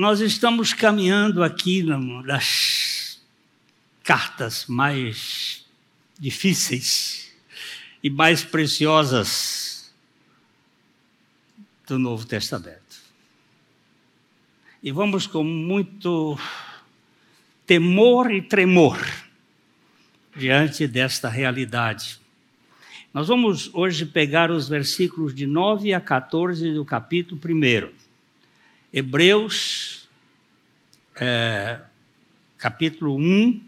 nós estamos caminhando aqui das cartas mais difíceis e mais preciosas do Novo Testamento. E vamos com muito temor e tremor diante desta realidade. Nós vamos hoje pegar os versículos de 9 a 14 do capítulo 1. Hebreus, é, capítulo 1,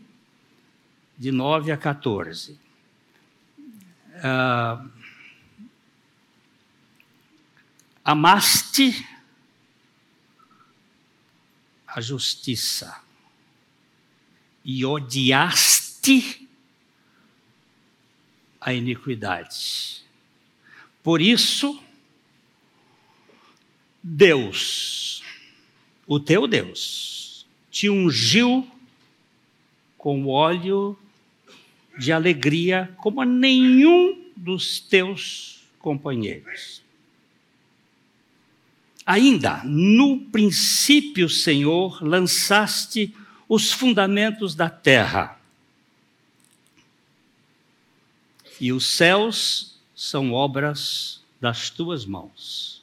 de 9 a 14. Ah, amaste a justiça e odiaste a iniquidade. Por isso, Deus, o teu Deus, te ungiu com óleo de alegria como a nenhum dos teus companheiros. Ainda, no princípio, Senhor, lançaste os fundamentos da terra. E os céus são obras das tuas mãos.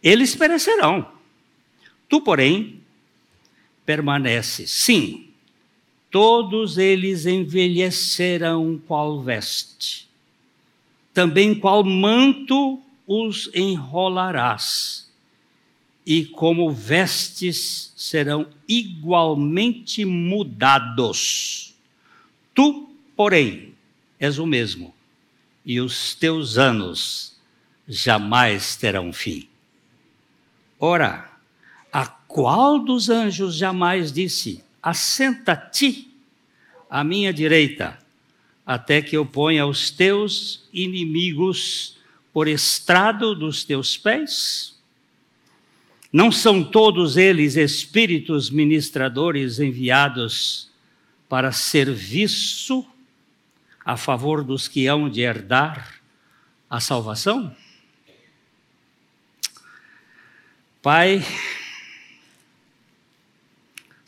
Eles perecerão. Tu, porém, permanece. Sim, todos eles envelhecerão qual veste. Também qual manto os enrolarás. E como vestes serão igualmente mudados. Tu, porém, és o mesmo, e os teus anos jamais terão fim. Ora, a qual dos anjos jamais disse: Assenta-te à minha direita, até que eu ponha os teus inimigos por estrado dos teus pés? Não são todos eles espíritos ministradores enviados para serviço a favor dos que hão de herdar a salvação? Pai,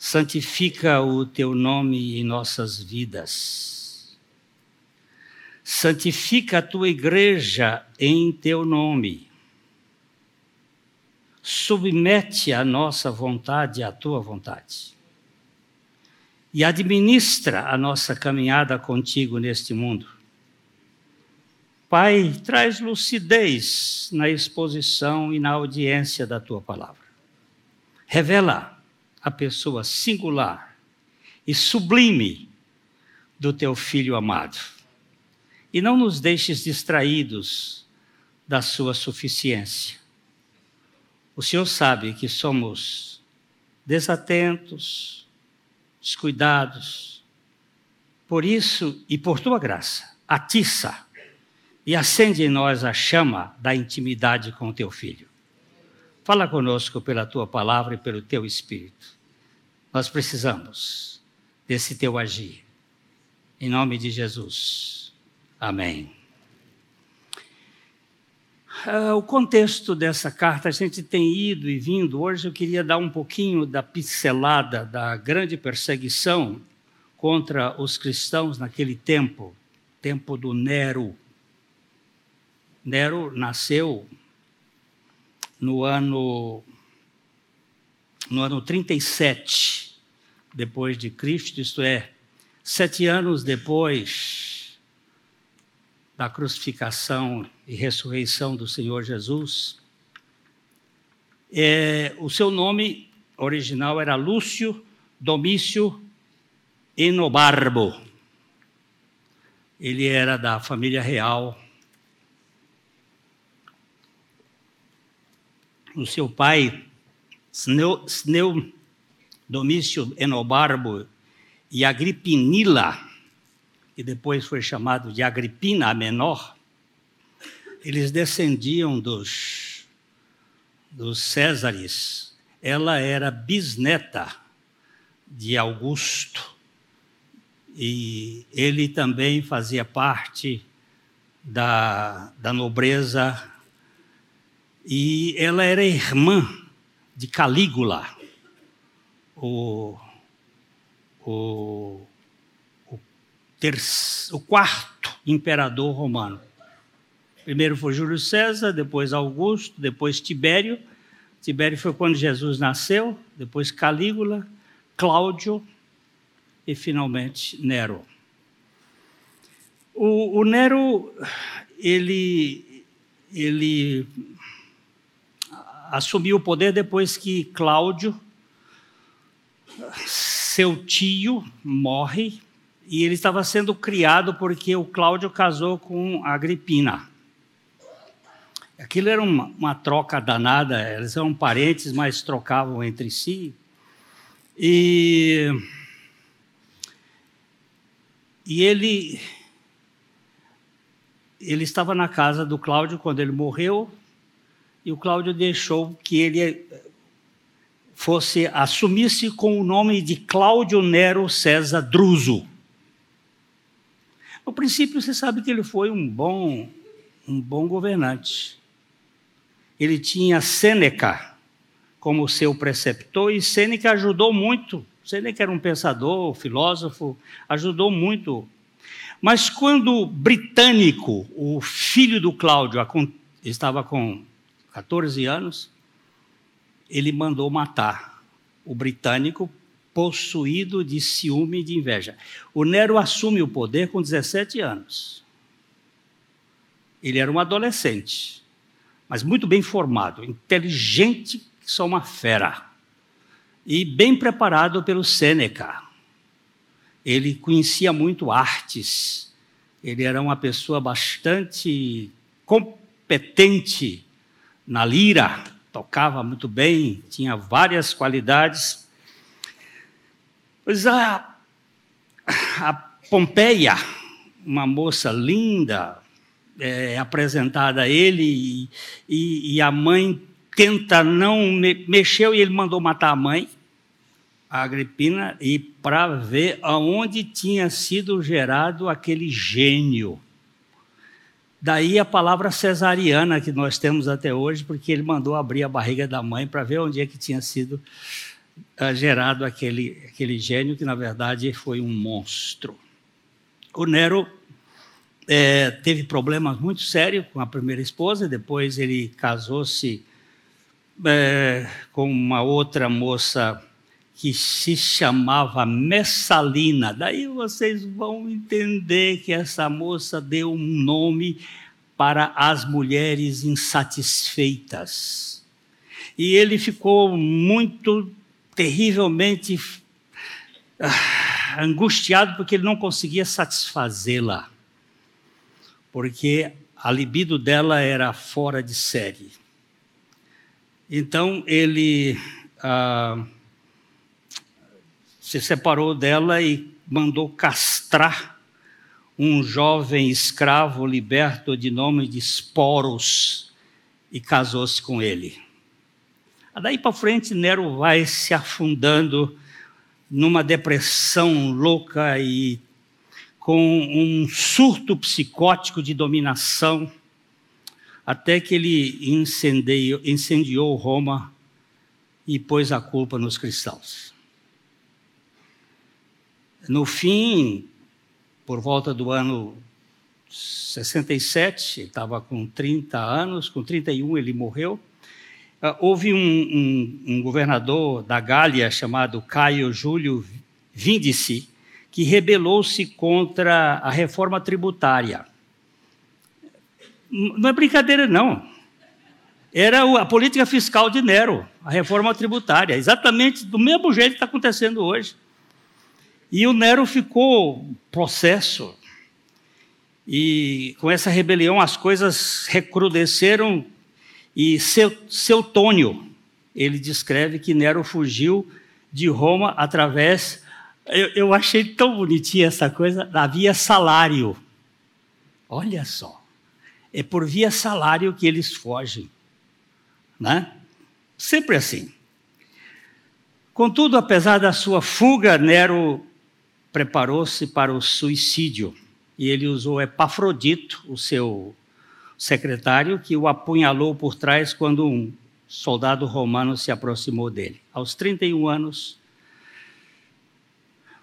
santifica o teu nome em nossas vidas. Santifica a tua igreja em teu nome. Submete a nossa vontade à tua vontade. E administra a nossa caminhada contigo neste mundo Pai, traz lucidez na exposição e na audiência da tua palavra. Revela a pessoa singular e sublime do teu filho amado. E não nos deixes distraídos da sua suficiência. O Senhor sabe que somos desatentos, descuidados. Por isso e por tua graça, atiça e acende em nós a chama da intimidade com o teu filho. Fala conosco pela tua palavra e pelo teu espírito. Nós precisamos desse teu agir. Em nome de Jesus. Amém. Uh, o contexto dessa carta, a gente tem ido e vindo. Hoje eu queria dar um pouquinho da pincelada da grande perseguição contra os cristãos naquele tempo tempo do Nero. Nero nasceu no ano no ano 37 depois de Cristo, isto é, sete anos depois da crucificação e ressurreição do Senhor Jesus. É, o seu nome original era Lúcio Domício Enobarbo. Ele era da família real o seu pai, Sneu, Domício Enobarbo e Agripinila, que depois foi chamado de Agripina a Menor, eles descendiam dos, dos Césares. Ela era bisneta de Augusto. E ele também fazia parte da, da nobreza e ela era irmã de Calígula. o, o, o, terço, o quarto imperador romano. Primeiro foi Júlio César, depois Augusto, depois Tibério. Tibério foi quando Jesus nasceu, depois Calígula, Cláudio e finalmente Nero. O, o Nero, ele, ele assumiu o poder depois que Cláudio, seu tio, morre, e ele estava sendo criado porque o Cláudio casou com Agripina. Aquilo era uma, uma troca danada, eles eram parentes, mas trocavam entre si. E, e ele, ele estava na casa do Cláudio quando ele morreu, e o Cláudio deixou que ele fosse assumisse com o nome de Cláudio Nero César Druso. No princípio, você sabe que ele foi um bom, um bom governante ele tinha Sêneca como seu preceptor e Sêneca ajudou muito. Sêneca era um pensador, filósofo, ajudou muito. Mas quando Britânico, o filho do Cláudio, estava com 14 anos, ele mandou matar o britânico possuído de ciúme e de inveja. O Nero assume o poder com 17 anos. Ele era um adolescente mas muito bem formado, inteligente, só uma fera. E bem preparado pelo Sêneca. Ele conhecia muito artes, ele era uma pessoa bastante competente na lira, tocava muito bem, tinha várias qualidades. Pois a, a Pompeia, uma moça linda, é, apresentada a ele e, e, e, a mãe tenta não me, mexeu e ele mandou matar a mãe, a Agripina, e para ver aonde tinha sido gerado aquele gênio. Daí a palavra cesariana que nós temos até hoje, porque ele mandou abrir a barriga da mãe para ver onde é que tinha sido uh, gerado aquele, aquele gênio, que na verdade foi um monstro. O Nero é, teve problemas muito sérios com a primeira esposa, depois ele casou-se é, com uma outra moça que se chamava Messalina. Daí vocês vão entender que essa moça deu um nome para as mulheres insatisfeitas. E ele ficou muito terrivelmente ah, angustiado porque ele não conseguia satisfazê-la porque a libido dela era fora de série. Então ele ah, se separou dela e mandou castrar um jovem escravo liberto de nome de Sporos e casou-se com ele. Daí para frente, Nero vai se afundando numa depressão louca e com um surto psicótico de dominação, até que ele incendiou, incendiou Roma e pôs a culpa nos cristãos. No fim, por volta do ano 67, ele estava com 30 anos, com 31 ele morreu. Ah, houve um, um, um governador da Gália chamado Caio Júlio Vindici, que rebelou-se contra a reforma tributária. Não é brincadeira, não. Era a política fiscal de Nero, a reforma tributária, exatamente do mesmo jeito que está acontecendo hoje. E o Nero ficou processo. E com essa rebelião as coisas recrudesceram. E seu, seu Tônio, ele descreve que Nero fugiu de Roma através eu, eu achei tão bonitinha essa coisa da via salário. Olha só. É por via salário que eles fogem. Né? Sempre assim. Contudo, apesar da sua fuga, Nero preparou-se para o suicídio e ele usou Epafrodito, o seu secretário, que o apunhalou por trás quando um soldado romano se aproximou dele. Aos 31 anos,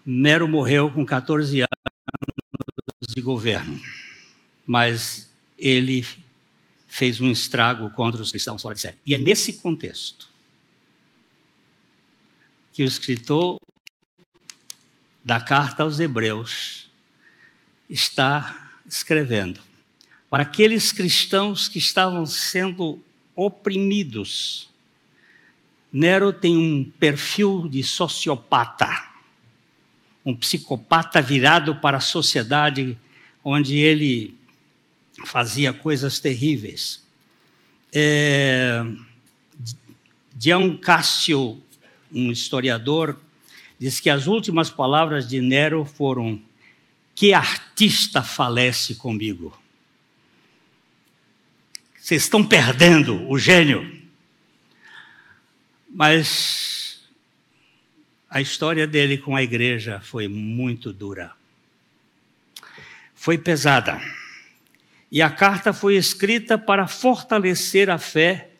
Nero morreu com 14 anos de governo, mas ele fez um estrago contra os cristãos fora de série. E é nesse contexto que o escritor da carta aos Hebreus está escrevendo para aqueles cristãos que estavam sendo oprimidos. Nero tem um perfil de sociopata um psicopata virado para a sociedade, onde ele fazia coisas terríveis. É, Dion Cássio, um historiador, diz que as últimas palavras de Nero foram: Que artista falece comigo. Vocês estão perdendo o gênio. Mas a história dele com a igreja foi muito dura. Foi pesada. E a carta foi escrita para fortalecer a fé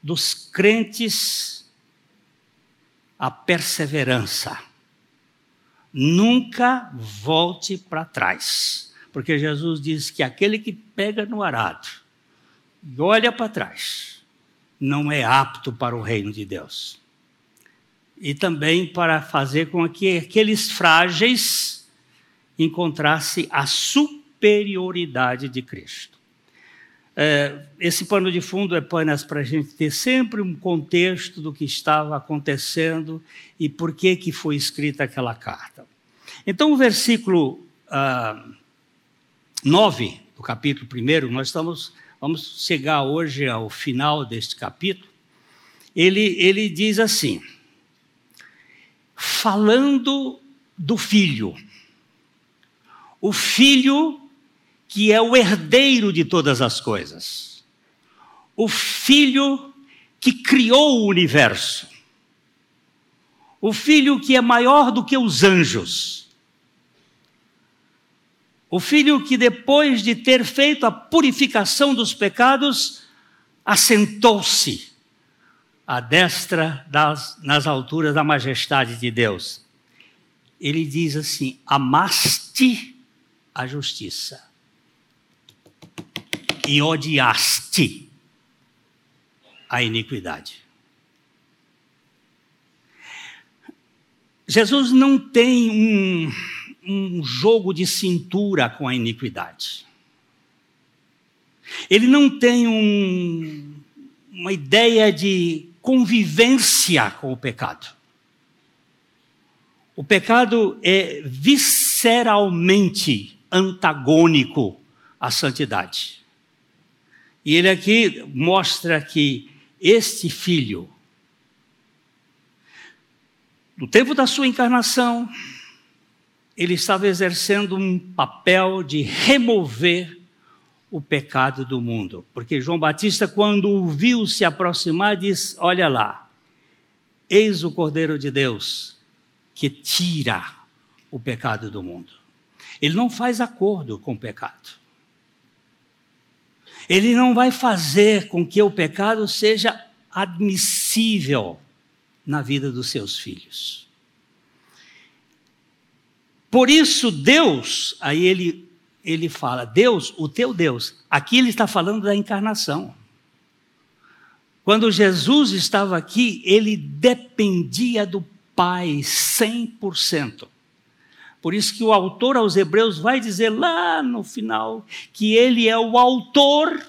dos crentes, a perseverança. Nunca volte para trás, porque Jesus diz que aquele que pega no arado e olha para trás não é apto para o reino de Deus e também para fazer com que aqueles frágeis encontrassem a superioridade de Cristo. É, esse pano de fundo é apenas para a gente ter sempre um contexto do que estava acontecendo e por que, que foi escrita aquela carta. Então, o versículo ah, 9 do capítulo 1, nós estamos, vamos chegar hoje ao final deste capítulo, ele, ele diz assim falando do filho. O filho que é o herdeiro de todas as coisas. O filho que criou o universo. O filho que é maior do que os anjos. O filho que, depois de ter feito a purificação dos pecados, assentou-se à destra das, nas alturas da majestade de Deus. Ele diz assim: amaste a justiça e odiaste a iniquidade. Jesus não tem um, um jogo de cintura com a iniquidade. Ele não tem um, uma ideia de convivência com o pecado. O pecado é visceralmente antagônico à santidade. E ele aqui mostra que este filho, no tempo da sua encarnação, ele estava exercendo um papel de remover o pecado do mundo. Porque João Batista, quando o viu se aproximar, diz: Olha lá, eis o Cordeiro de Deus que tira o pecado do mundo. Ele não faz acordo com o pecado. Ele não vai fazer com que o pecado seja admissível na vida dos seus filhos. Por isso, Deus, aí ele ele fala, Deus, o teu Deus. Aqui ele está falando da encarnação. Quando Jesus estava aqui, ele dependia do Pai 100%. Por isso que o autor aos Hebreus vai dizer lá no final que ele é o autor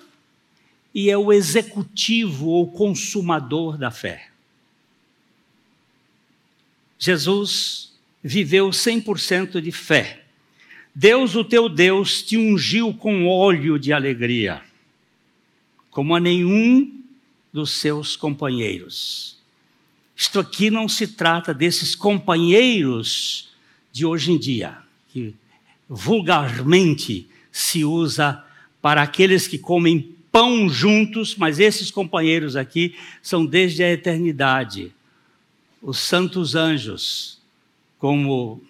e é o executivo ou consumador da fé. Jesus viveu 100% de fé. Deus, o teu Deus, te ungiu com óleo de alegria, como a nenhum dos seus companheiros. Isto aqui não se trata desses companheiros de hoje em dia, que vulgarmente se usa para aqueles que comem pão juntos, mas esses companheiros aqui são desde a eternidade. Os santos anjos, como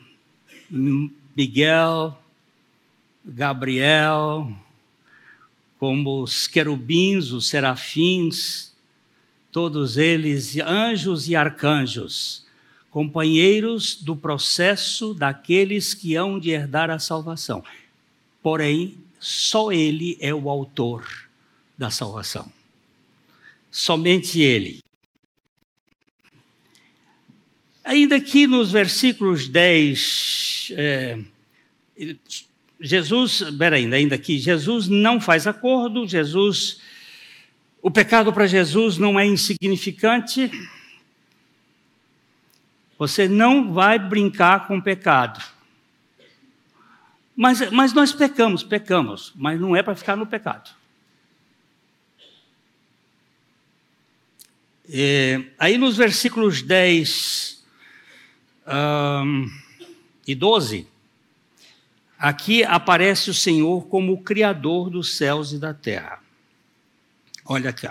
Miguel, Gabriel, como os querubins, os serafins, todos eles anjos e arcanjos, companheiros do processo daqueles que hão de herdar a salvação. Porém, só Ele é o autor da salvação. Somente Ele. Ainda aqui nos versículos 10, é, Jesus, peraí, ainda aqui, Jesus não faz acordo, Jesus, o pecado para Jesus não é insignificante, você não vai brincar com pecado. Mas, mas nós pecamos, pecamos, mas não é para ficar no pecado. É, aí nos versículos 10 um, e 12, aqui aparece o Senhor como o Criador dos céus e da terra. Olha aqui.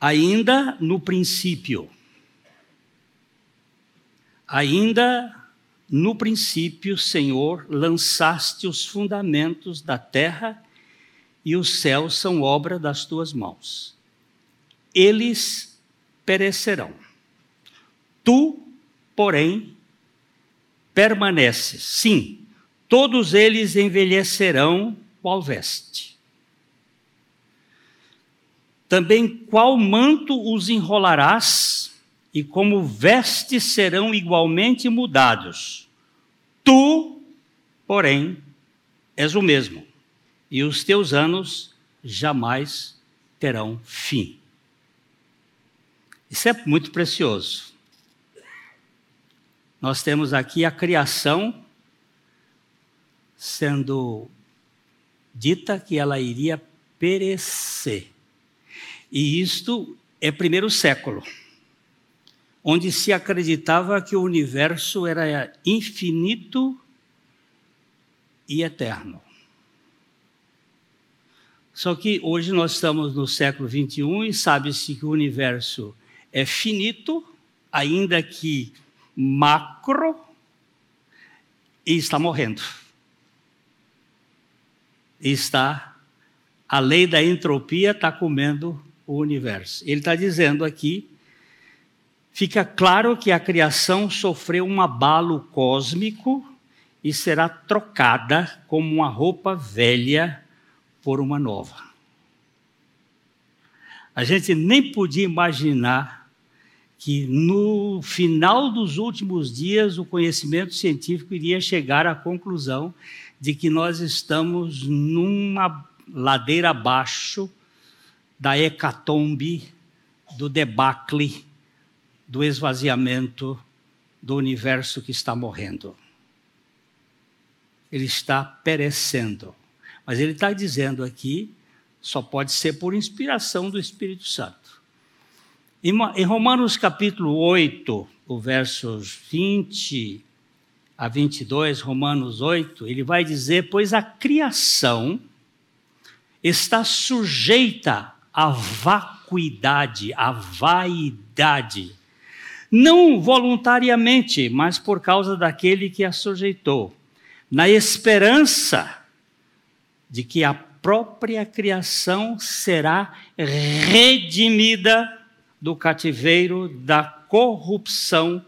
Ainda no princípio, Ainda no princípio, Senhor, lançaste os fundamentos da terra e os céus são obra das tuas mãos. Eles perecerão. Tu, porém, permaneces. Sim, todos eles envelhecerão qual veste. Também qual manto os enrolarás e como vestes serão igualmente mudados. Tu, porém, és o mesmo, e os teus anos jamais terão fim. Isso é muito precioso. Nós temos aqui a criação sendo dita que ela iria perecer. E isto é primeiro século onde se acreditava que o universo era infinito e eterno. Só que hoje nós estamos no século 21 e sabe-se que o universo é finito, ainda que macro, e está morrendo. Está, a lei da entropia está comendo o universo. Ele está dizendo aqui fica claro que a criação sofreu um abalo cósmico e será trocada como uma roupa velha por uma nova. A gente nem podia imaginar que no final dos últimos dias o conhecimento científico iria chegar à conclusão de que nós estamos numa ladeira abaixo da hecatombe, do debacle do esvaziamento do universo que está morrendo. Ele está perecendo. Mas ele está dizendo aqui, só pode ser por inspiração do Espírito Santo. Em Romanos capítulo 8, o versos 20 a 22, Romanos 8, ele vai dizer: Pois a criação está sujeita à vacuidade, à vaidade não voluntariamente, mas por causa daquele que a sujeitou, na esperança de que a própria criação será redimida do cativeiro da corrupção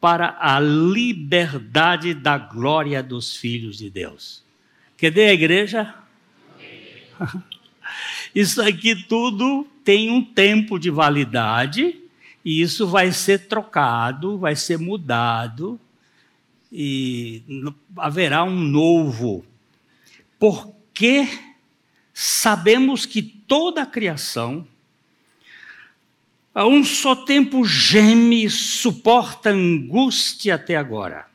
para a liberdade da glória dos filhos de Deus. Cadê a igreja? Isso aqui tudo tem um tempo de validade e isso vai ser trocado, vai ser mudado, e haverá um novo. Porque sabemos que toda a criação, a um só tempo geme e suporta angústia até agora.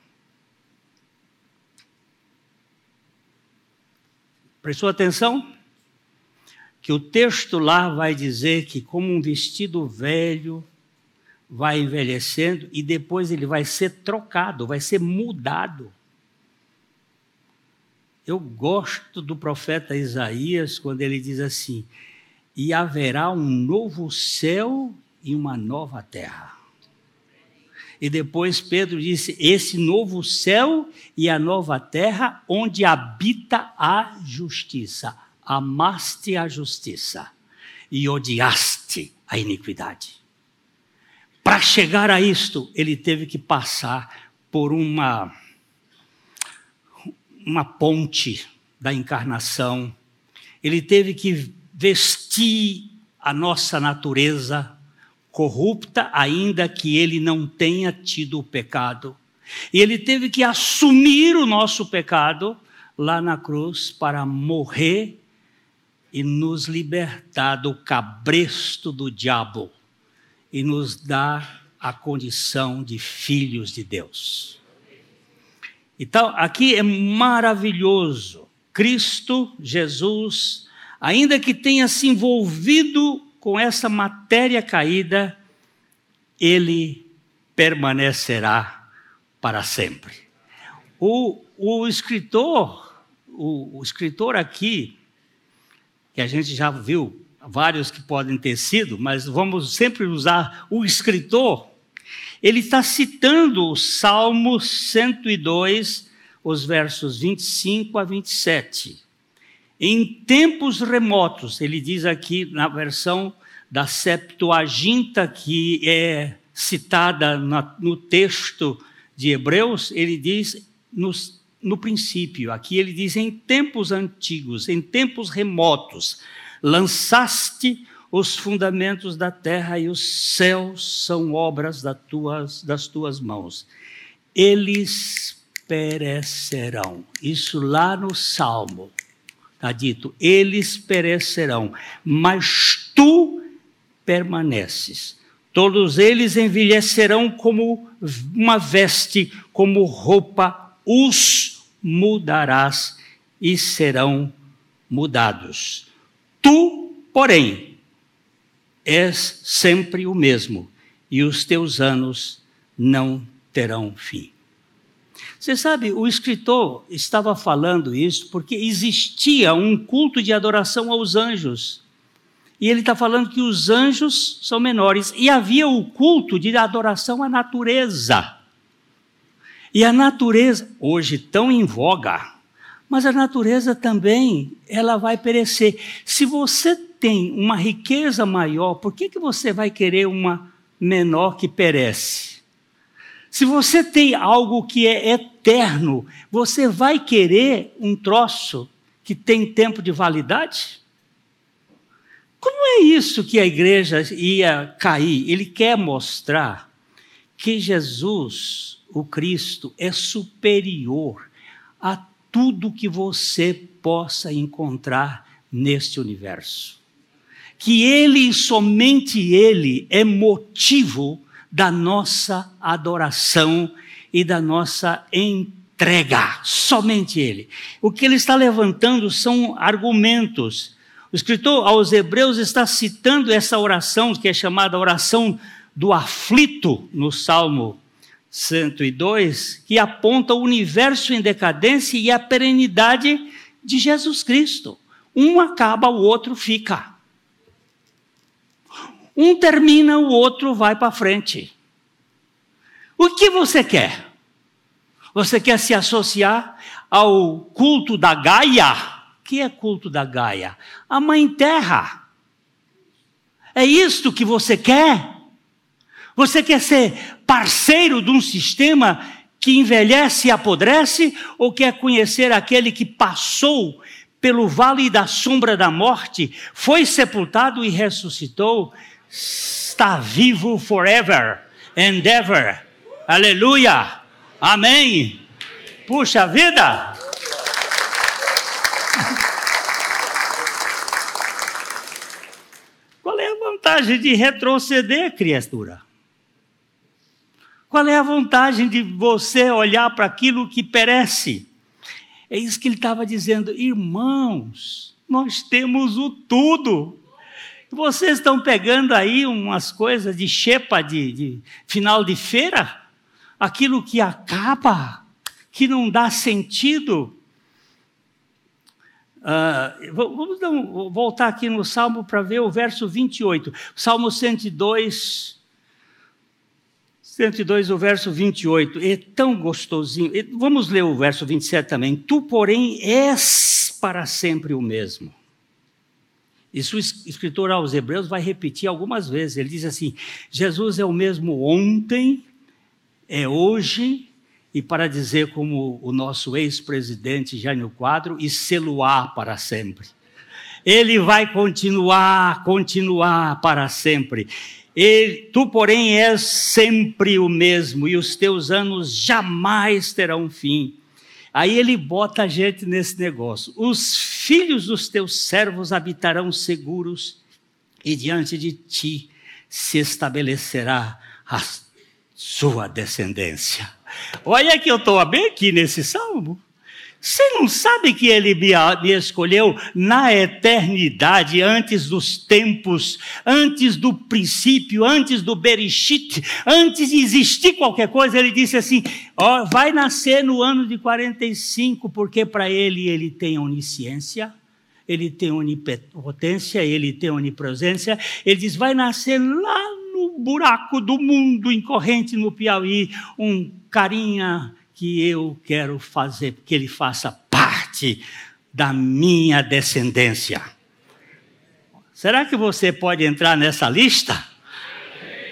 Prestou atenção? Que o texto lá vai dizer que, como um vestido velho, vai envelhecendo e depois ele vai ser trocado, vai ser mudado. Eu gosto do profeta Isaías quando ele diz assim: e haverá um novo céu e uma nova terra. E depois Pedro disse: esse novo céu e a nova terra, onde habita a justiça. Amaste a justiça e odiaste a iniquidade. Para chegar a isto, ele teve que passar por uma, uma ponte da encarnação. Ele teve que vestir a nossa natureza corrupta, ainda que ele não tenha tido o pecado. E ele teve que assumir o nosso pecado lá na cruz para morrer e nos libertar do cabresto do diabo e nos dar a condição de filhos de Deus. Então, aqui é maravilhoso. Cristo, Jesus, ainda que tenha se envolvido com essa matéria caída, ele permanecerá para sempre. O, o escritor, o, o escritor aqui, que a gente já viu vários que podem ter sido, mas vamos sempre usar o escritor. Ele está citando o Salmo 102, os versos 25 a 27. Em tempos remotos, ele diz aqui na versão da Septuaginta, que é citada no texto de Hebreus, ele diz no princípio. Aqui ele diz: em tempos antigos, em tempos remotos, lançaste os fundamentos da terra e os céus são obras das tuas, das tuas mãos. Eles perecerão. Isso lá no Salmo está dito: eles perecerão, mas tu permaneces. Todos eles envelhecerão como uma veste, como roupa, os mudarás e serão mudados. Tu, porém, és sempre o mesmo e os teus anos não terão fim. Você sabe, o escritor estava falando isso porque existia um culto de adoração aos anjos. E ele está falando que os anjos são menores. E havia o culto de adoração à natureza. E a natureza, hoje tão em voga, mas a natureza também, ela vai perecer. Se você tem uma riqueza maior, por que, que você vai querer uma menor que perece? Se você tem algo que é eterno, você vai querer um troço que tem tempo de validade? Como é isso que a igreja ia cair? Ele quer mostrar que Jesus o Cristo é superior a tudo que você possa encontrar neste universo. Que Ele e somente Ele é motivo da nossa adoração e da nossa entrega. Somente Ele. O que ele está levantando são argumentos. O escritor aos Hebreus está citando essa oração, que é chamada oração do aflito, no Salmo 102, que aponta o universo em decadência e a perenidade de Jesus Cristo. Um acaba, o outro fica. Um termina, o outro vai para frente. O que você quer? Você quer se associar ao culto da Gaia? O que é culto da Gaia? A Mãe Terra. É isto que você quer? Você quer ser parceiro de um sistema que envelhece e apodrece ou quer conhecer aquele que passou pelo vale da sombra da morte, foi sepultado e ressuscitou, está vivo forever and ever. Aleluia! Amém! Puxa vida! Qual é a vantagem de retroceder, criatura? Qual é a vantagem de você olhar para aquilo que perece? É isso que ele estava dizendo, irmãos, nós temos o tudo. Vocês estão pegando aí umas coisas de xepa de, de final de feira, aquilo que acaba, que não dá sentido. Uh, vamos voltar aqui no Salmo para ver o verso 28. Salmo 102, 102, o verso 28, é tão gostosinho. Vamos ler o verso 27 também. Tu, porém, és para sempre o mesmo. Isso o escritor aos Hebreus vai repetir algumas vezes. Ele diz assim: Jesus é o mesmo ontem, é hoje, e para dizer como o nosso ex-presidente Jânio Quadro, e seluar para sempre. Ele vai continuar, continuar para sempre. Tu, porém, és sempre o mesmo, e os teus anos jamais terão fim. Aí ele bota a gente nesse negócio. Os filhos dos teus servos habitarão seguros, e diante de ti se estabelecerá a sua descendência. Olha que eu estou bem aqui nesse salmo. Você não sabe que ele me, escolheu na eternidade, antes dos tempos, antes do princípio, antes do Bereshit, antes de existir qualquer coisa? Ele disse assim: ó, vai nascer no ano de 45, porque para ele ele tem onisciência, ele tem onipotência, ele tem onipresença. Ele diz: vai nascer lá no buraco do mundo, incorrente no Piauí, um carinha que eu quero fazer, que ele faça parte da minha descendência. Será que você pode entrar nessa lista?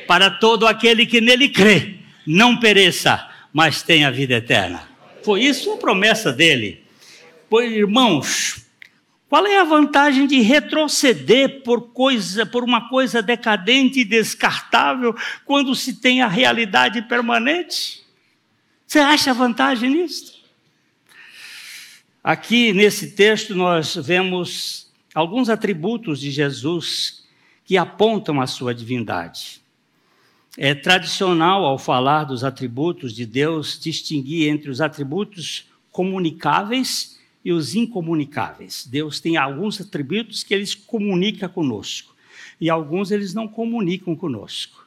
Para todo aquele que nele crê, não pereça, mas tenha vida eterna. Foi isso a promessa dele. Pois, irmãos, qual é a vantagem de retroceder por coisa, por uma coisa decadente e descartável, quando se tem a realidade permanente? Você acha vantagem nisso? Aqui nesse texto nós vemos alguns atributos de Jesus que apontam a sua divindade. É tradicional, ao falar dos atributos de Deus, distinguir entre os atributos comunicáveis e os incomunicáveis. Deus tem alguns atributos que ele comunica conosco e alguns eles não comunicam conosco.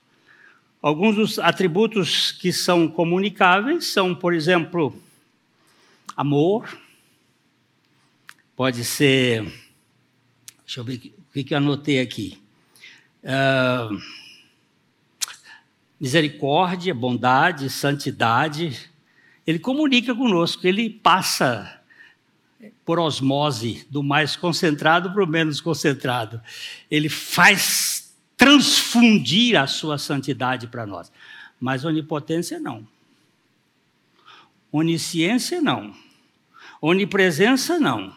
Alguns dos atributos que são comunicáveis são, por exemplo, amor, pode ser. Deixa eu ver o que, eu anotei aqui. Uh, misericórdia, bondade, santidade. Ele comunica conosco, ele passa por osmose do mais concentrado para o menos concentrado. Ele faz transfundir a sua santidade para nós. Mas onipotência não. Onisciência não. Onipresença não.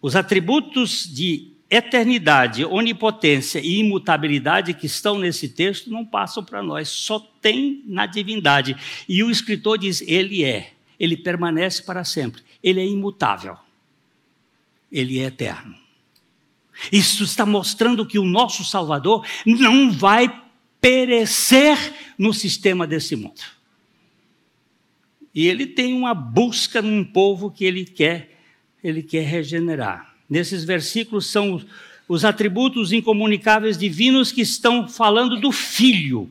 Os atributos de eternidade, onipotência e imutabilidade que estão nesse texto não passam para nós, só tem na divindade. E o escritor diz: Ele é, ele permanece para sempre, ele é imutável, ele é eterno. Isso está mostrando que o nosso Salvador não vai perecer no sistema desse mundo. E ele tem uma busca num povo que ele quer, ele quer regenerar. Nesses versículos são os atributos incomunicáveis divinos que estão falando do Filho.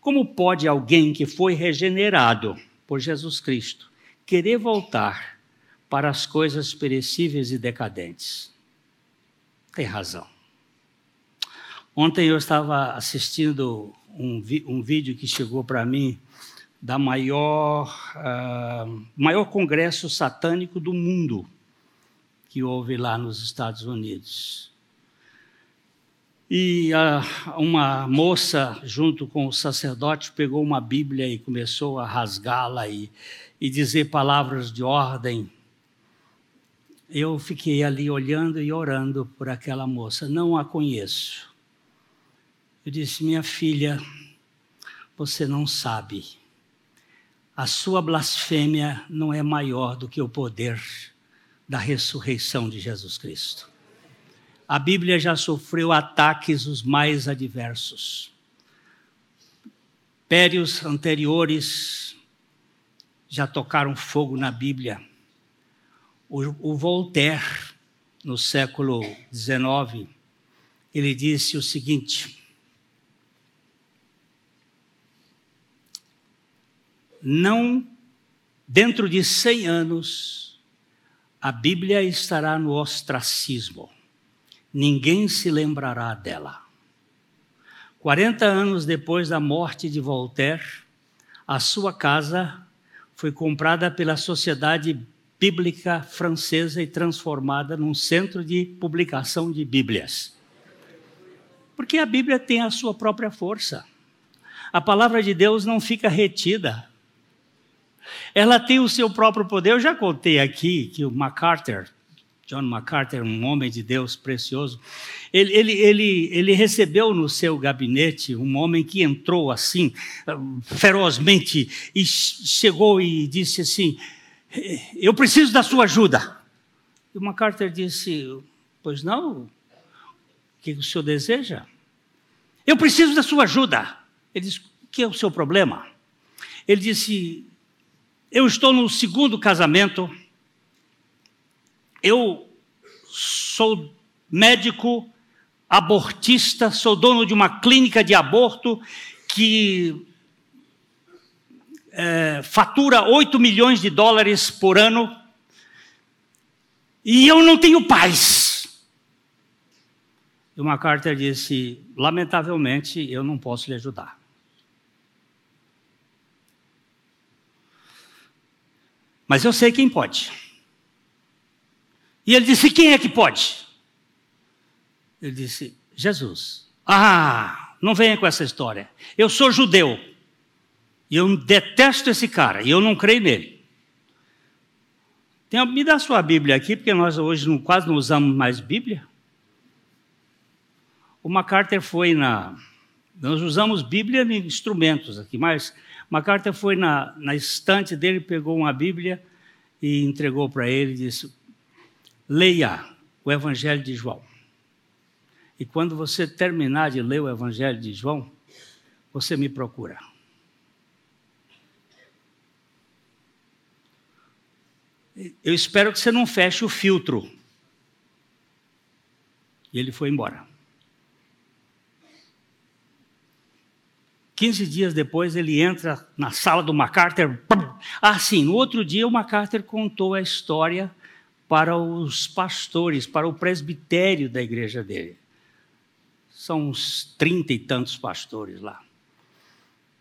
Como pode alguém que foi regenerado por Jesus Cristo querer voltar para as coisas perecíveis e decadentes? Tem razão. Ontem eu estava assistindo um, um vídeo que chegou para mim da maior, uh, maior congresso satânico do mundo que houve lá nos Estados Unidos. E uh, uma moça, junto com o sacerdote, pegou uma Bíblia e começou a rasgá-la e, e dizer palavras de ordem eu fiquei ali olhando e orando por aquela moça. Não a conheço. Eu disse: Minha filha, você não sabe. A sua blasfêmia não é maior do que o poder da ressurreição de Jesus Cristo. A Bíblia já sofreu ataques os mais adversos. Périos anteriores já tocaram fogo na Bíblia o, o Voltaire, no século XIX, ele disse o seguinte: não, dentro de 100 anos, a Bíblia estará no ostracismo. Ninguém se lembrará dela. 40 anos depois da morte de Voltaire, a sua casa foi comprada pela Sociedade bíblica francesa e transformada num centro de publicação de Bíblias. Porque a Bíblia tem a sua própria força. A palavra de Deus não fica retida. Ela tem o seu próprio poder. Eu já contei aqui que o MacArthur, John MacArthur, um homem de Deus precioso, ele, ele, ele, ele recebeu no seu gabinete um homem que entrou assim, ferozmente, e chegou e disse assim: Eu preciso da sua ajuda. E o MacArthur disse: Pois não, o que o senhor deseja? Eu preciso da sua ajuda. Ele disse: O que é o seu problema? Ele disse: Eu estou no segundo casamento. Eu sou médico abortista, sou dono de uma clínica de aborto que é, fatura 8 milhões de dólares por ano. E eu não tenho paz. E uma carta disse: Lamentavelmente, eu não posso lhe ajudar. Mas eu sei quem pode. E ele disse: Quem é que pode? Ele disse: Jesus. Ah, não venha com essa história. Eu sou judeu. E eu detesto esse cara. E eu não creio nele. Tem, me dá sua Bíblia aqui, porque nós hoje não, quase não usamos mais Bíblia. O MacArthur foi na. Nós usamos Bíblia em instrumentos aqui, mas MacArthur foi na, na estante dele, pegou uma Bíblia e entregou para ele e disse: Leia o Evangelho de João. E quando você terminar de ler o Evangelho de João, você me procura. Eu espero que você não feche o filtro. E ele foi embora. 15 dias depois, ele entra na sala do MacArthur. Ah, sim, no outro dia, o MacArthur contou a história para os pastores, para o presbitério da igreja dele. São uns trinta e tantos pastores lá.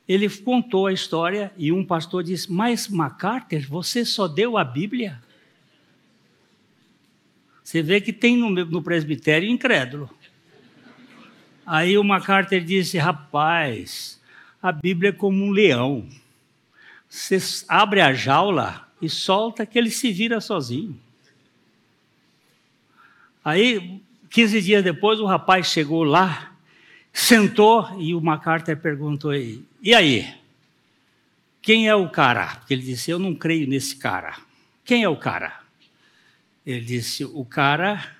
Ele contou a história e um pastor disse: Mas MacArthur, você só deu a Bíblia? Você vê que tem no, no presbitério incrédulo. Aí o MacArthur disse: Rapaz, a Bíblia é como um leão. Você abre a jaula e solta que ele se vira sozinho. Aí, 15 dias depois, o rapaz chegou lá, sentou e o MacArthur perguntou: E aí? Quem é o cara? Porque ele disse: Eu não creio nesse cara. Quem é o cara? Ele disse: O cara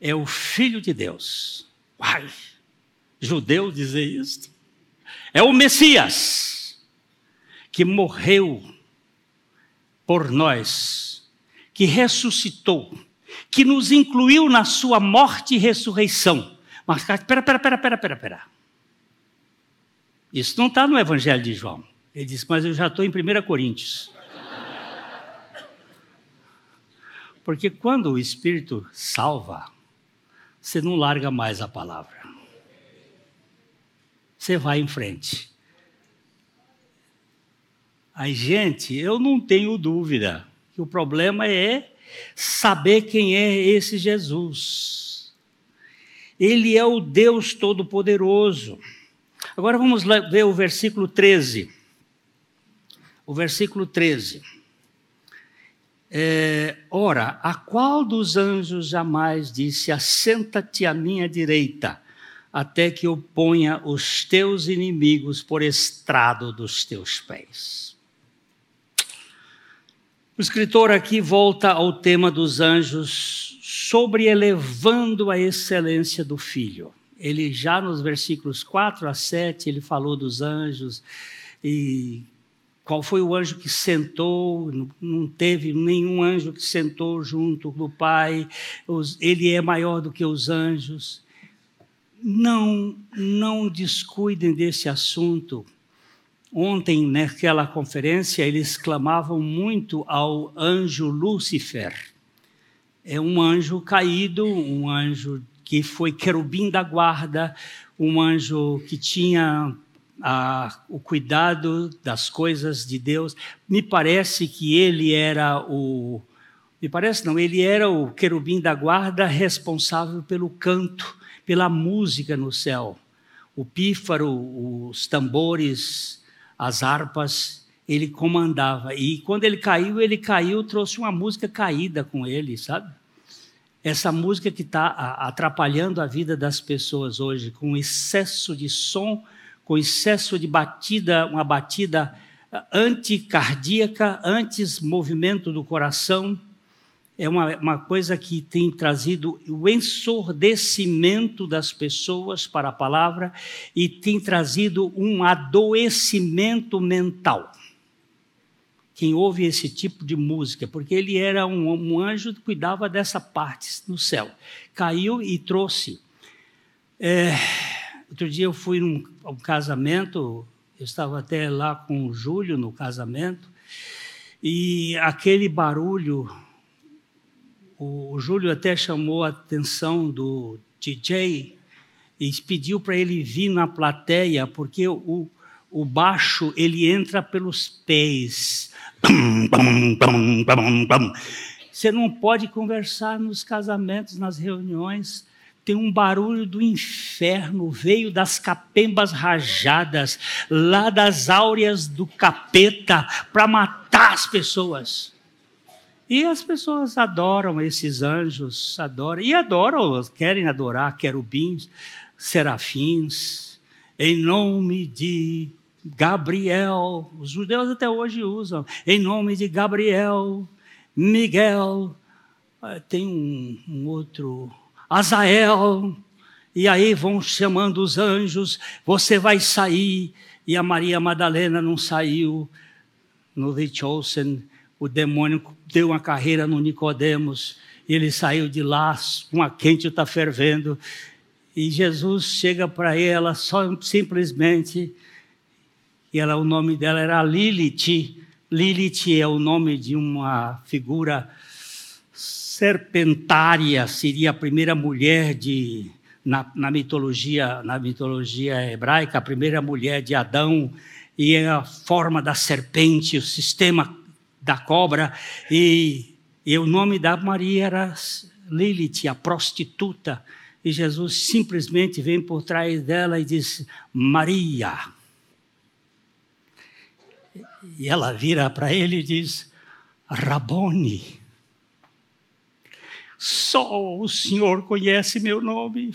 é o filho de Deus. Uai, judeu dizer isso? É o Messias que morreu por nós, que ressuscitou, que nos incluiu na sua morte e ressurreição. Mas, pera, pera, pera, pera, pera, pera. Isso não está no Evangelho de João. Ele disse, mas eu já estou em 1 Coríntios. Porque quando o Espírito salva, você não larga mais a palavra você vai em frente. Aí, gente, eu não tenho dúvida que o problema é saber quem é esse Jesus. Ele é o Deus Todo-Poderoso. Agora vamos ver o versículo 13. O versículo 13. É, Ora, a qual dos anjos jamais disse: Assenta-te à minha direita, até que eu ponha os teus inimigos por estrado dos teus pés. O escritor aqui volta ao tema dos anjos, sobre elevando a excelência do filho. Ele já nos versículos 4 a 7, ele falou dos anjos e qual foi o anjo que sentou? Não teve nenhum anjo que sentou junto do Pai. Ele é maior do que os anjos não, não descuidem desse assunto. Ontem, naquela conferência, eles clamavam muito ao anjo Lúcifer. É um anjo caído, um anjo que foi querubim da guarda, um anjo que tinha a, o cuidado das coisas de Deus. Me parece que ele era o. Me parece não, ele era o querubim da guarda responsável pelo canto, pela música no céu. O pífaro, os tambores, as harpas, ele comandava. E quando ele caiu, ele caiu, trouxe uma música caída com ele, sabe? Essa música que está atrapalhando a vida das pessoas hoje, com excesso de som, com excesso de batida, uma batida ah, anticardíaca, antes movimento do coração, é uma, uma coisa que tem trazido o ensurdecimento das pessoas para a palavra e tem trazido um adoecimento mental quem ouve esse tipo de música, porque ele era um, um anjo que cuidava dessa parte no céu. Caiu e trouxe. É, outro dia eu fui num um casamento, eu estava até lá com o Júlio no casamento, e aquele barulho, o, o Júlio até chamou a atenção do DJ e pediu para ele vir na plateia, porque o, o baixo ele entra pelos pés você não pode conversar nos casamentos, nas reuniões. Tem um barulho do inferno, veio das capembas rajadas, lá das áureas do capeta, para matar as pessoas. E as pessoas adoram esses anjos, adoram, e adoram, querem adorar querubins, serafins, em nome de Gabriel, os judeus até hoje usam, em nome de Gabriel, Miguel, eh, tem um, um outro, Azael, e aí vão chamando os anjos, você vai sair, e a Maria Madalena não saiu. No Richosen, o demônio deu uma carreira no Nicodemos, ele saiu de lá, uma quente está fervendo, e Jesus chega para ela só simplesmente e ela, o nome dela era Lilith. Lilith é o nome de uma figura serpentária, seria a primeira mulher de na, na, mitologia na mitologia hebraica, a primeira mulher de Adão e é a forma da serpente, o sistema da cobra e, e o nome da Maria era Lilith, a prostituta. E Jesus simplesmente vem por trás dela e diz: Maria. E ela vira para ele e diz: Rabone, só o Senhor conhece meu nome.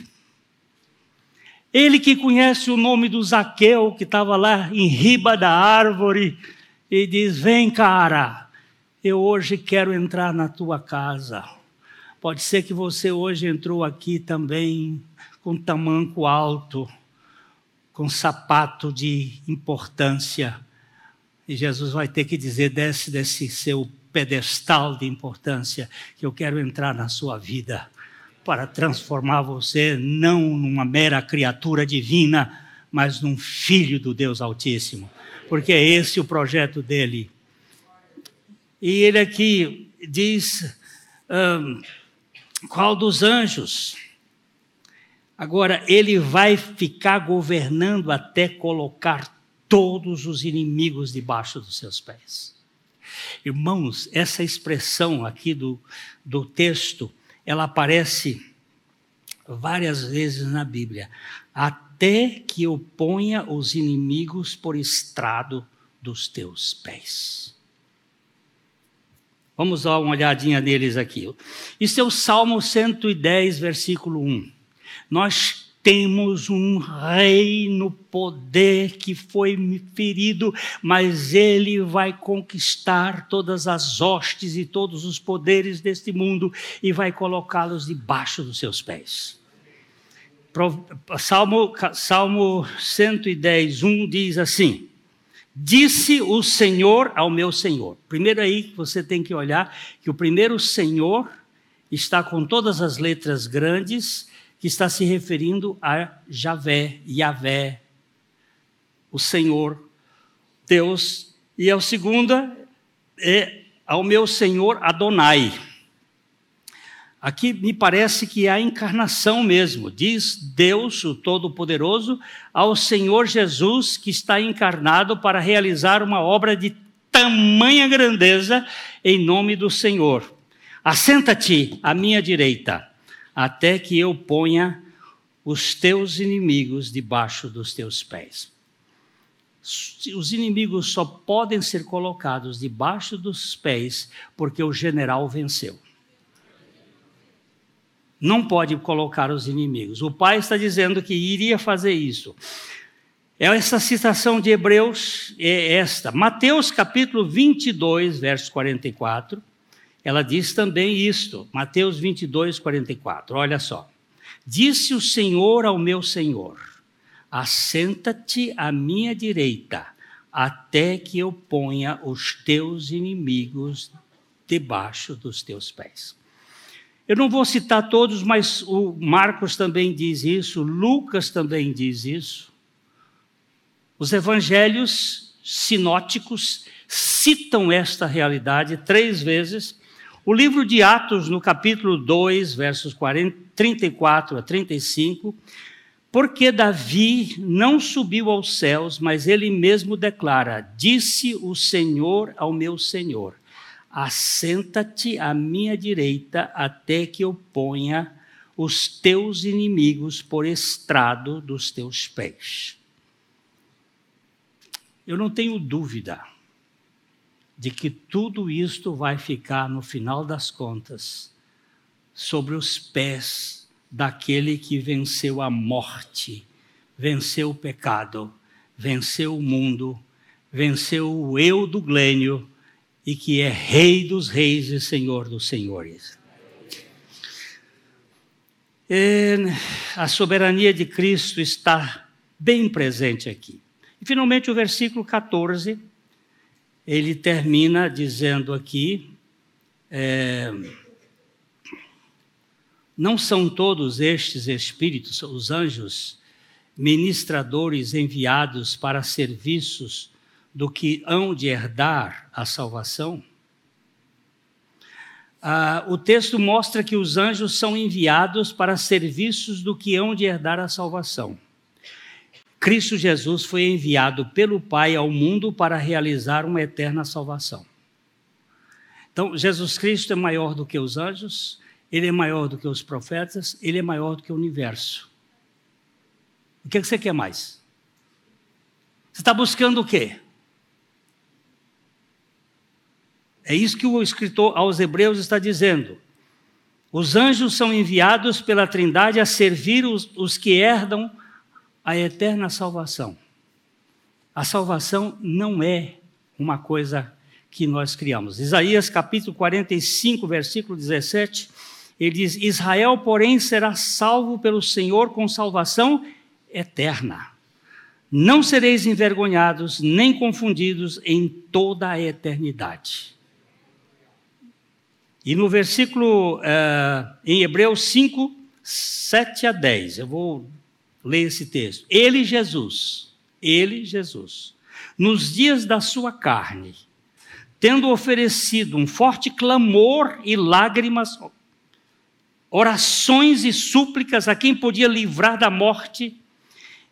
Ele que conhece o nome do Zaqueu, que estava lá em riba da árvore, e diz: Vem, cara, eu hoje quero entrar na tua casa. Pode ser que você hoje entrou aqui também com tamanco alto, com sapato de importância e Jesus vai ter que dizer: desce desse seu pedestal de importância, que eu quero entrar na sua vida para transformar você não numa mera criatura divina, mas num filho do Deus Altíssimo. Porque é esse o projeto dele. E ele aqui diz: um, qual dos anjos? Agora, ele vai ficar governando até colocar todos os inimigos debaixo dos seus pés. Irmãos, essa expressão aqui do, do texto, ela aparece várias vezes na Bíblia. Até que eu ponha os inimigos por estrado dos teus pés. Vamos dar uma olhadinha neles aqui. Isso é o Salmo 110, versículo 1. Nós temos um rei no poder que foi ferido, mas ele vai conquistar todas as hostes e todos os poderes deste mundo e vai colocá-los debaixo dos seus pés. Salmo, Salmo 110, 1 diz assim: Disse o Senhor ao meu Senhor. Primeiro aí você tem que olhar que o primeiro Senhor está com todas as letras grandes que está se referindo a Javé, Yahvé, o Senhor, Deus. E a segunda é ao meu Senhor Adonai. Aqui me parece que é a encarnação mesmo, diz Deus, o Todo-Poderoso, ao Senhor Jesus que está encarnado para realizar uma obra de tamanha grandeza em nome do Senhor. Assenta-te à minha direita, até que eu ponha os teus inimigos debaixo dos teus pés. Os inimigos só podem ser colocados debaixo dos pés porque o general venceu não pode colocar os inimigos. O pai está dizendo que iria fazer isso. Essa citação de Hebreus é esta. Mateus capítulo 22, verso 44, ela diz também isto. Mateus 22, 44. Olha só. Disse o Senhor ao meu Senhor: Assenta-te à minha direita, até que eu ponha os teus inimigos debaixo dos teus pés. Eu não vou citar todos, mas o Marcos também diz isso, Lucas também diz isso. Os evangelhos sinóticos citam esta realidade três vezes. O livro de Atos, no capítulo 2, versos 40, 34 a 35, porque Davi não subiu aos céus, mas ele mesmo declara: Disse o Senhor ao meu Senhor assenta-te à minha direita até que eu ponha os teus inimigos por estrado dos teus pés. Eu não tenho dúvida de que tudo isto vai ficar, no final das contas, sobre os pés daquele que venceu a morte, venceu o pecado, venceu o mundo, venceu o eu do glênio e que é Rei dos Reis e Senhor dos Senhores. E a soberania de Cristo está bem presente aqui. E finalmente o versículo 14, ele termina dizendo aqui: é, não são todos estes espíritos, os anjos, ministradores enviados para serviços do que hão de herdar a salvação, ah, o texto mostra que os anjos são enviados para serviços do que hão de herdar a salvação. Cristo Jesus foi enviado pelo Pai ao mundo para realizar uma eterna salvação. Então, Jesus Cristo é maior do que os anjos, ele é maior do que os profetas, ele é maior do que o universo. O que, você quer mais? Você está buscando o quê? É isso que o escritor aos Hebreus está dizendo. Os anjos são enviados pela Trindade a servir os, os que herdam a eterna salvação. A salvação não é uma coisa que nós criamos. Isaías capítulo 45, versículo 17, ele diz: Israel, porém, será salvo pelo Senhor com salvação eterna. Não sereis envergonhados nem confundidos em toda a eternidade. E no versículo, uh, em Hebreus 5, 7 a 10, eu vou ler esse texto. Ele, Jesus, ele, Jesus, nos dias da sua carne, tendo oferecido um forte clamor e lágrimas, orações e súplicas a quem podia livrar da morte,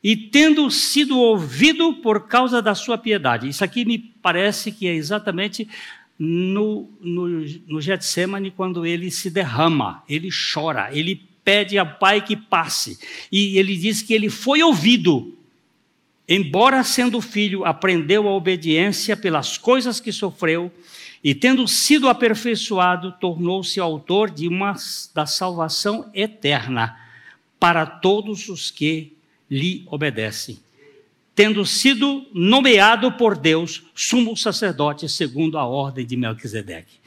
e tendo sido ouvido por causa da sua piedade. Isso aqui me parece que é exatamente no, no, no Getsemane quando ele se derrama, ele chora, ele pede ao Pai que passe. E ele diz que ele foi ouvido. Embora sendo filho, aprendeu a obediência pelas coisas que sofreu, e tendo sido aperfeiçoado, tornou-se autor de uma da salvação eterna para todos os que lhe obedecem tendo sido nomeado por Deus sumo sacerdote segundo a ordem de Melquisedeque.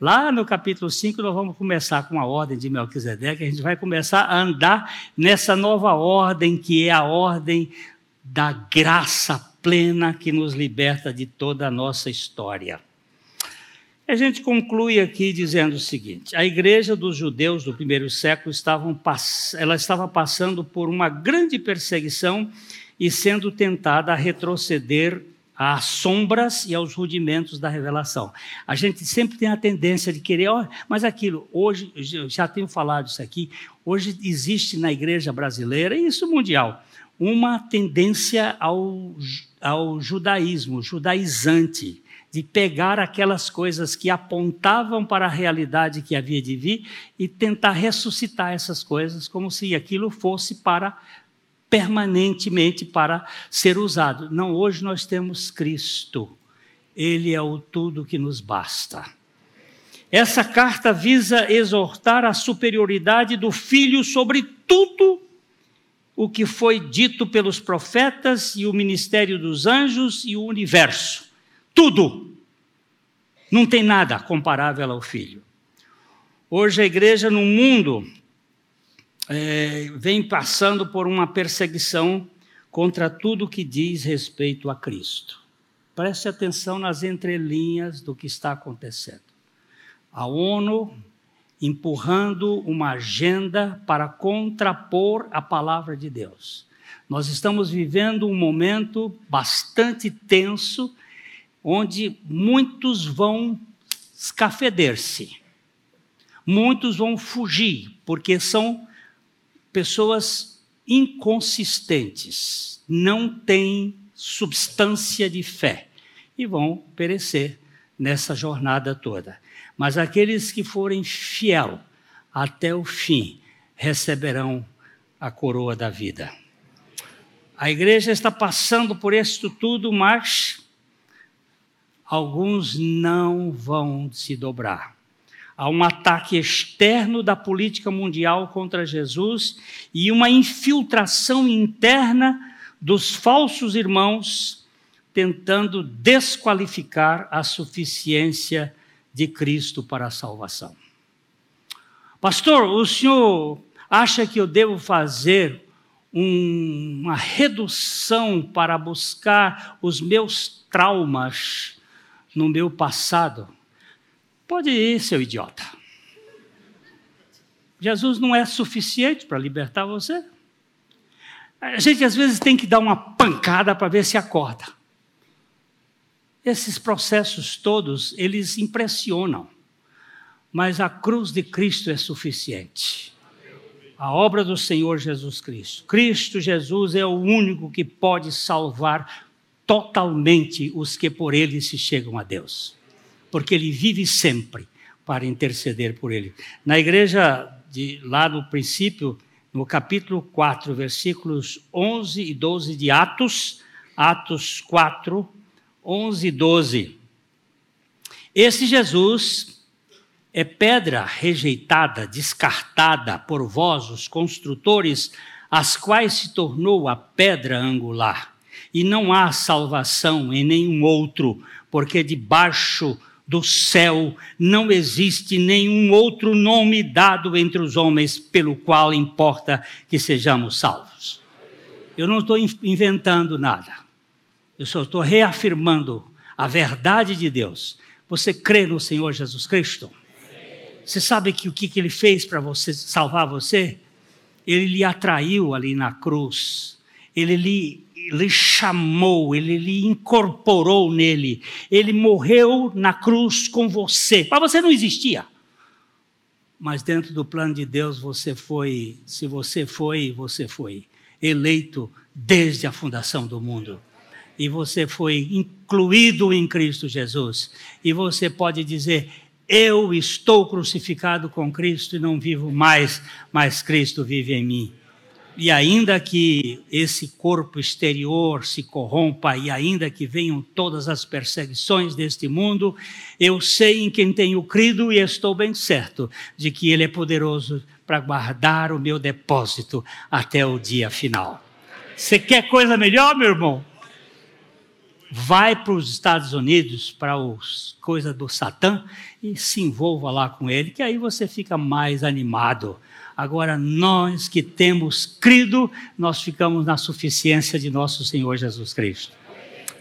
Lá no capítulo 5, nós vamos começar com a ordem de Melquisedeque, a gente vai começar a andar nessa nova ordem, que é a ordem da graça plena que nos liberta de toda a nossa história. A gente conclui aqui dizendo o seguinte: a igreja dos judeus do primeiro século estavam, ela estava passando por uma grande perseguição e sendo tentada a retroceder às sombras e aos rudimentos da revelação. A gente sempre tem a tendência de querer, oh, mas aquilo, hoje, já tenho falado isso aqui, hoje existe na igreja brasileira, e isso mundial, uma tendência ao, ao judaísmo, judaizante, de pegar aquelas coisas que apontavam para a realidade que havia de vir e tentar ressuscitar essas coisas como se aquilo fosse para permanentemente para ser usado. Não, hoje nós temos Cristo. Ele é o tudo que nos basta. Essa carta visa exortar a superioridade do Filho sobre tudo o que foi dito pelos profetas e o ministério dos anjos e o universo. Tudo. Não tem nada comparável ao Filho. Hoje a igreja no mundo é, vem passando por uma perseguição contra tudo que diz respeito a Cristo. Preste atenção nas entrelinhas do que está acontecendo. A ONU empurrando uma agenda para contrapor a palavra de Deus. Nós estamos vivendo um momento bastante tenso, onde muitos vão escafeder-se, muitos vão fugir, porque são pessoas inconsistentes, não têm substância de fé e vão perecer nessa jornada toda. Mas aqueles que forem fiel até o fim receberão a coroa da vida. A igreja está passando por isso tudo, mas alguns não vão se dobrar a um ataque externo da política mundial contra Jesus e uma infiltração interna dos falsos irmãos tentando desqualificar a suficiência de Cristo para a salvação. Pastor, o senhor acha que eu devo fazer um, uma redução para buscar os meus traumas no meu passado? Pode ir, seu idiota. Jesus não é suficiente para libertar você. A gente às vezes tem que dar uma pancada para ver se acorda. Esses processos todos, eles impressionam. Mas a cruz de Cristo é suficiente. A obra do Senhor Jesus Cristo. Cristo Jesus é o único que pode salvar totalmente os que por ele se chegam a Deus porque ele vive sempre para interceder por ele. Na igreja de lá no princípio, no capítulo 4, versículos 11 e 12 de Atos, Atos 4, 11 e 12. Esse Jesus é pedra rejeitada, descartada por vós, os construtores, as quais se tornou a pedra angular. E não há salvação em nenhum outro, porque debaixo do céu não existe nenhum outro nome dado entre os homens pelo qual importa que sejamos salvos. Eu não estou inventando nada. Eu só estou reafirmando a verdade de Deus. Você crê no Senhor Jesus Cristo? Você sabe que o que, ele fez para você salvar você? Ele lhe atraiu ali na cruz. Ele lhe lhe chamou, ele lhe incorporou nele, ele morreu na cruz com você. Mas você não existia. Mas dentro do plano de Deus você foi, se você foi, você foi eleito desde a fundação do mundo. E você foi incluído em Cristo Jesus. E você pode dizer: Eu estou crucificado com Cristo e não vivo mais, mas Cristo vive em mim. E ainda que esse corpo exterior se corrompa e ainda que venham todas as perseguições deste mundo, eu sei em quem tenho crido e estou bem certo de que Ele é poderoso para guardar o meu depósito até o dia final. Você quer coisa melhor, meu irmão? Vai para os Estados Unidos, para os coisas do Satã, e se envolva lá com ele, que aí você fica mais animado Agora, nós que temos crido, nós ficamos na suficiência de nosso Senhor Jesus Cristo.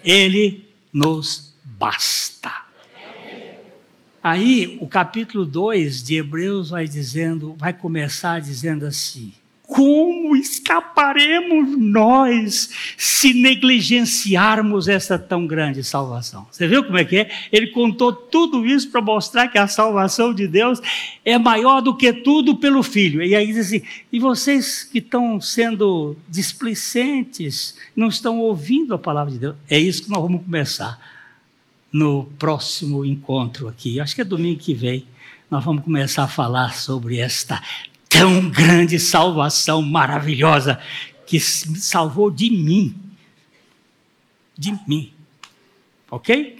Ele nos basta. Aí, o capítulo 2 de Hebreus vai dizendo, vai começar dizendo assim: como escaparemos nós se negligenciarmos essa tão grande salvação? Você viu como é que é? Ele contou tudo isso para mostrar que a salvação de Deus é maior do que tudo pelo Filho. E aí diz assim: e vocês que estão sendo displicentes, não estão ouvindo a palavra de Deus? É isso que nós vamos começar no próximo encontro aqui. Acho que é domingo que vem. Nós vamos começar a falar sobre esta tão grande salvação maravilhosa que me salvou de mim. De mim. Ok?